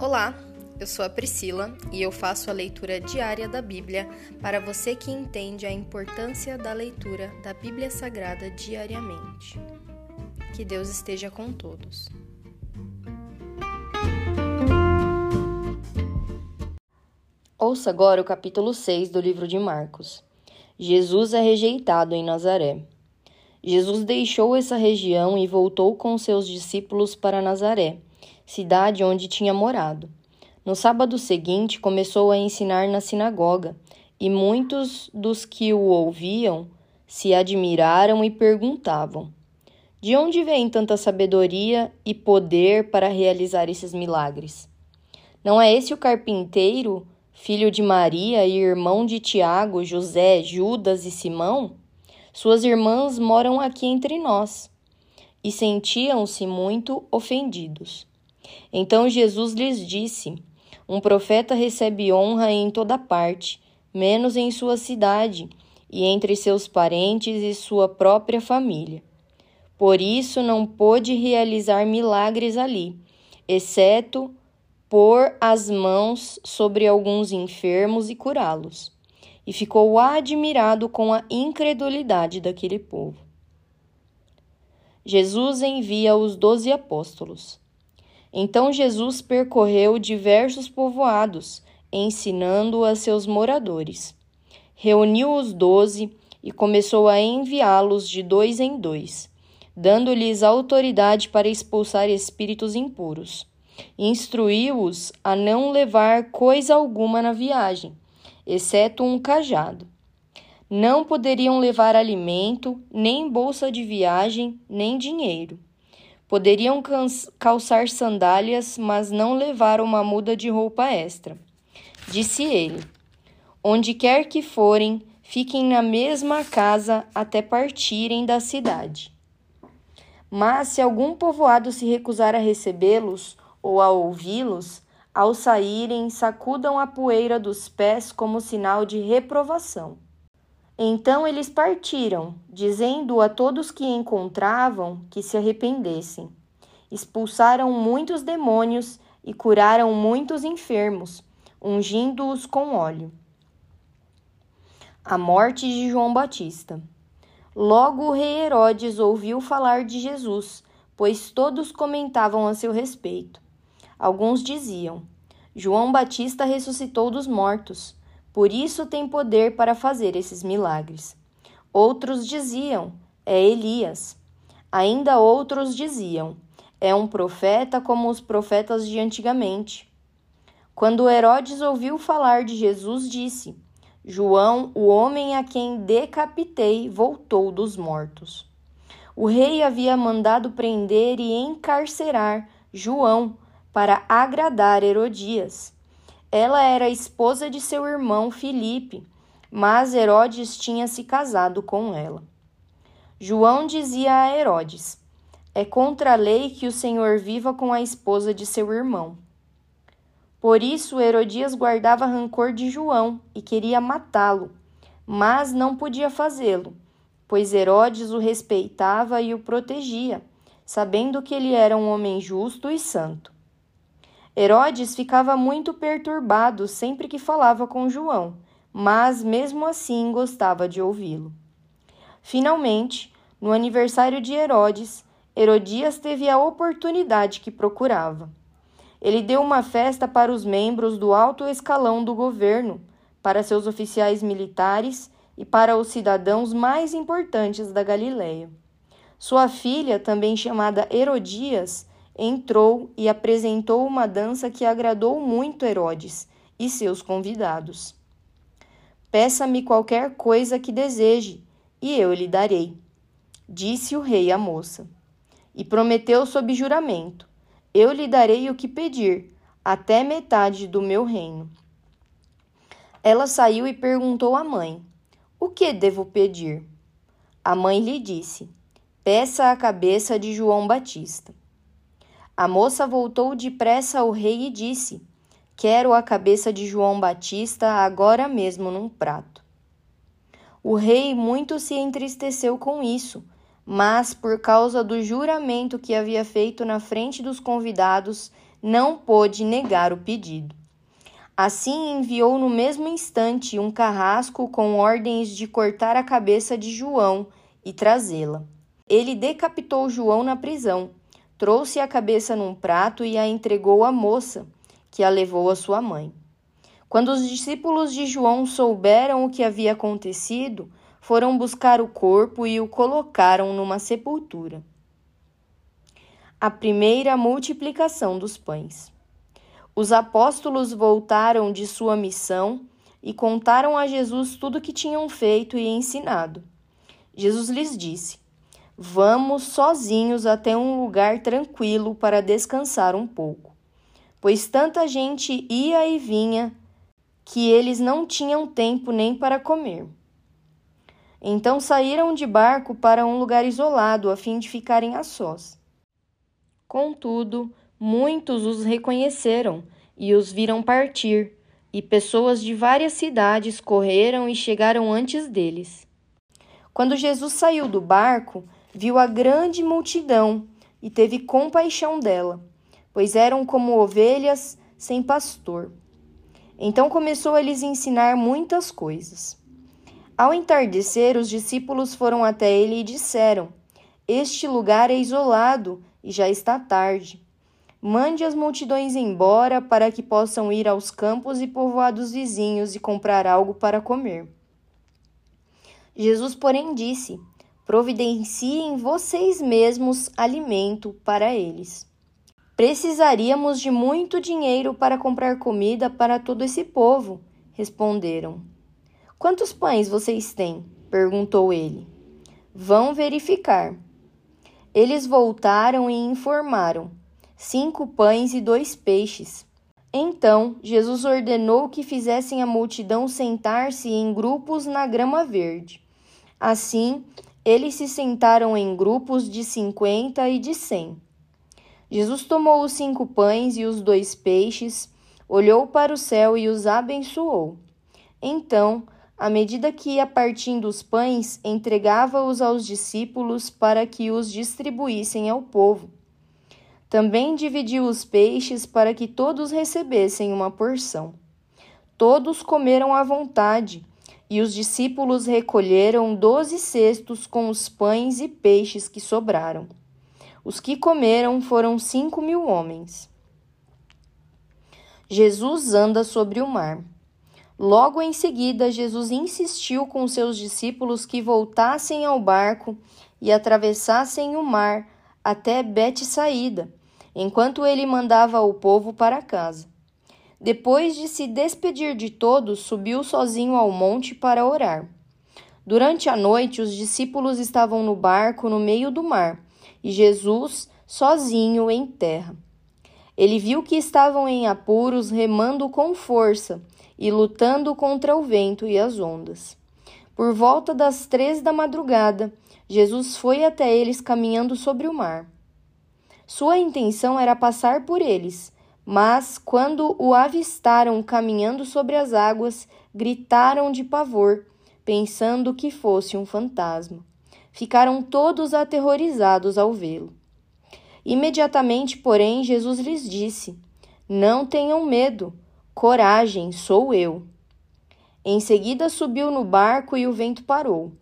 Olá, eu sou a Priscila e eu faço a leitura diária da Bíblia para você que entende a importância da leitura da Bíblia Sagrada diariamente. Que Deus esteja com todos. Ouça agora o capítulo 6 do livro de Marcos. Jesus é rejeitado em Nazaré. Jesus deixou essa região e voltou com seus discípulos para Nazaré, cidade onde tinha morado. No sábado seguinte, começou a ensinar na sinagoga, e muitos dos que o ouviam se admiraram e perguntavam: De onde vem tanta sabedoria e poder para realizar esses milagres? Não é esse o carpinteiro, filho de Maria e irmão de Tiago, José, Judas e Simão? Suas irmãs moram aqui entre nós. E sentiam-se muito ofendidos. Então Jesus lhes disse: Um profeta recebe honra em toda parte, menos em sua cidade e entre seus parentes e sua própria família. Por isso não pôde realizar milagres ali, exceto pôr as mãos sobre alguns enfermos e curá-los e ficou admirado com a incredulidade daquele povo. Jesus envia os doze apóstolos. Então Jesus percorreu diversos povoados, ensinando a seus moradores. Reuniu os doze e começou a enviá-los de dois em dois, dando-lhes autoridade para expulsar espíritos impuros. Instruiu-os a não levar coisa alguma na viagem exceto um cajado. Não poderiam levar alimento, nem bolsa de viagem, nem dinheiro. Poderiam calçar sandálias, mas não levar uma muda de roupa extra. Disse ele: Onde quer que forem, fiquem na mesma casa até partirem da cidade. Mas se algum povoado se recusar a recebê-los ou a ouvi-los, ao saírem, sacudam a poeira dos pés como sinal de reprovação. Então eles partiram, dizendo a todos que encontravam que se arrependessem. Expulsaram muitos demônios e curaram muitos enfermos, ungindo-os com óleo. A morte de João Batista. Logo o rei Herodes ouviu falar de Jesus, pois todos comentavam a seu respeito. Alguns diziam: João Batista ressuscitou dos mortos, por isso tem poder para fazer esses milagres. Outros diziam: é Elias. Ainda outros diziam: é um profeta como os profetas de antigamente. Quando Herodes ouviu falar de Jesus, disse: João, o homem a quem decapitei, voltou dos mortos. O rei havia mandado prender e encarcerar João para agradar Herodias. Ela era esposa de seu irmão Filipe, mas Herodes tinha se casado com ela. João dizia a Herodes: É contra a lei que o Senhor viva com a esposa de seu irmão. Por isso Herodias guardava rancor de João e queria matá-lo, mas não podia fazê-lo, pois Herodes o respeitava e o protegia, sabendo que ele era um homem justo e santo. Herodes ficava muito perturbado sempre que falava com João, mas mesmo assim gostava de ouvi-lo. Finalmente, no aniversário de Herodes, Herodias teve a oportunidade que procurava. Ele deu uma festa para os membros do alto escalão do governo, para seus oficiais militares e para os cidadãos mais importantes da Galiléia. Sua filha, também chamada Herodias, entrou e apresentou uma dança que agradou muito Herodes e seus convidados. Peça-me qualquer coisa que deseje, e eu lhe darei, disse o rei à moça. E prometeu sob juramento: Eu lhe darei o que pedir, até metade do meu reino. Ela saiu e perguntou à mãe: O que devo pedir? A mãe lhe disse: Peça a cabeça de João Batista. A moça voltou depressa ao rei e disse: Quero a cabeça de João Batista agora mesmo num prato. O rei muito se entristeceu com isso, mas por causa do juramento que havia feito na frente dos convidados, não pôde negar o pedido. Assim enviou no mesmo instante um carrasco com ordens de cortar a cabeça de João e trazê-la. Ele decapitou João na prisão, trouxe a cabeça num prato e a entregou à moça, que a levou à sua mãe. Quando os discípulos de João souberam o que havia acontecido, foram buscar o corpo e o colocaram numa sepultura. A primeira multiplicação dos pães. Os apóstolos voltaram de sua missão e contaram a Jesus tudo o que tinham feito e ensinado. Jesus lhes disse: Vamos sozinhos até um lugar tranquilo para descansar um pouco, pois tanta gente ia e vinha que eles não tinham tempo nem para comer. Então saíram de barco para um lugar isolado, a fim de ficarem a sós. Contudo, muitos os reconheceram e os viram partir, e pessoas de várias cidades correram e chegaram antes deles. Quando Jesus saiu do barco, viu a grande multidão e teve compaixão dela, pois eram como ovelhas sem pastor. Então começou a lhes ensinar muitas coisas. Ao entardecer, os discípulos foram até ele e disseram: Este lugar é isolado e já está tarde. Mande as multidões embora para que possam ir aos campos e povoados vizinhos e comprar algo para comer. Jesus, porém, disse: Providenciem vocês mesmos alimento para eles. Precisaríamos de muito dinheiro para comprar comida para todo esse povo, responderam. Quantos pães vocês têm? perguntou ele. Vão verificar. Eles voltaram e informaram: cinco pães e dois peixes. Então Jesus ordenou que fizessem a multidão sentar-se em grupos na grama verde. Assim, eles se sentaram em grupos de cinquenta e de cem. Jesus tomou os cinco pães e os dois peixes, olhou para o céu e os abençoou. Então, à medida que ia partindo os pães, entregava-os aos discípulos para que os distribuíssem ao povo. Também dividiu os peixes para que todos recebessem uma porção. Todos comeram à vontade, e os discípulos recolheram doze cestos com os pães e peixes que sobraram. Os que comeram foram cinco mil homens. Jesus anda sobre o mar. Logo em seguida, Jesus insistiu com seus discípulos que voltassem ao barco e atravessassem o mar até Bet-saída, enquanto ele mandava o povo para casa. Depois de se despedir de todos, subiu sozinho ao monte para orar. Durante a noite, os discípulos estavam no barco no meio do mar e Jesus sozinho em terra. Ele viu que estavam em apuros, remando com força e lutando contra o vento e as ondas. Por volta das três da madrugada, Jesus foi até eles caminhando sobre o mar. Sua intenção era passar por eles, mas quando o avistaram caminhando sobre as águas, gritaram de pavor, pensando que fosse um fantasma. Ficaram todos aterrorizados ao vê-lo. Imediatamente, porém, Jesus lhes disse: Não tenham medo, coragem, sou eu. Em seguida subiu no barco e o vento parou.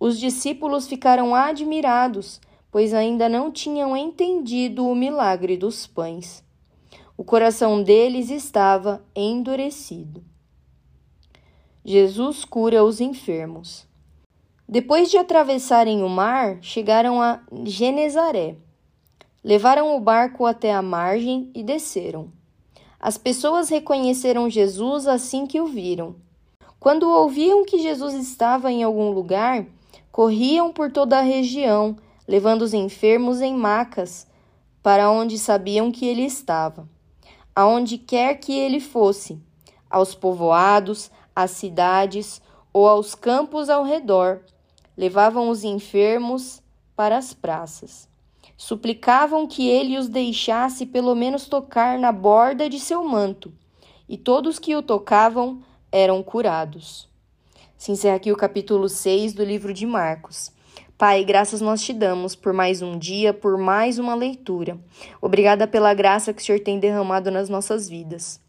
Os discípulos ficaram admirados, pois ainda não tinham entendido o milagre dos pães. O coração deles estava endurecido. Jesus cura os enfermos. Depois de atravessarem o mar, chegaram a Genezaré. Levaram o barco até a margem e desceram. As pessoas reconheceram Jesus assim que o viram. Quando ouviam que Jesus estava em algum lugar, corriam por toda a região, levando os enfermos em macas para onde sabiam que ele estava. Aonde quer que ele fosse, aos povoados, às cidades ou aos campos ao redor, levavam os enfermos para as praças. Suplicavam que ele os deixasse pelo menos tocar na borda de seu manto, e todos que o tocavam eram curados. Se encerra aqui o capítulo 6 do livro de Marcos. Pai, graças nós te damos por mais um dia, por mais uma leitura. Obrigada pela graça que o Senhor tem derramado nas nossas vidas.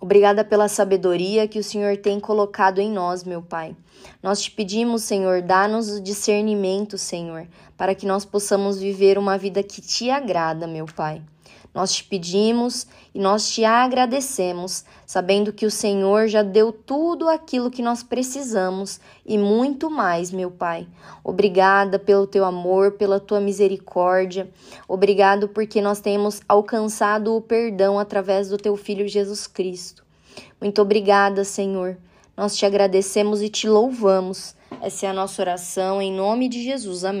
Obrigada pela sabedoria que o Senhor tem colocado em nós, meu Pai. Nós te pedimos, Senhor, dá-nos o discernimento, Senhor, para que nós possamos viver uma vida que te agrada, meu Pai. Nós te pedimos e nós te agradecemos, sabendo que o Senhor já deu tudo aquilo que nós precisamos e muito mais, meu Pai. Obrigada pelo teu amor, pela tua misericórdia. Obrigado porque nós temos alcançado o perdão através do teu filho Jesus Cristo. Muito obrigada, Senhor. Nós te agradecemos e te louvamos. Essa é a nossa oração em nome de Jesus. Amém.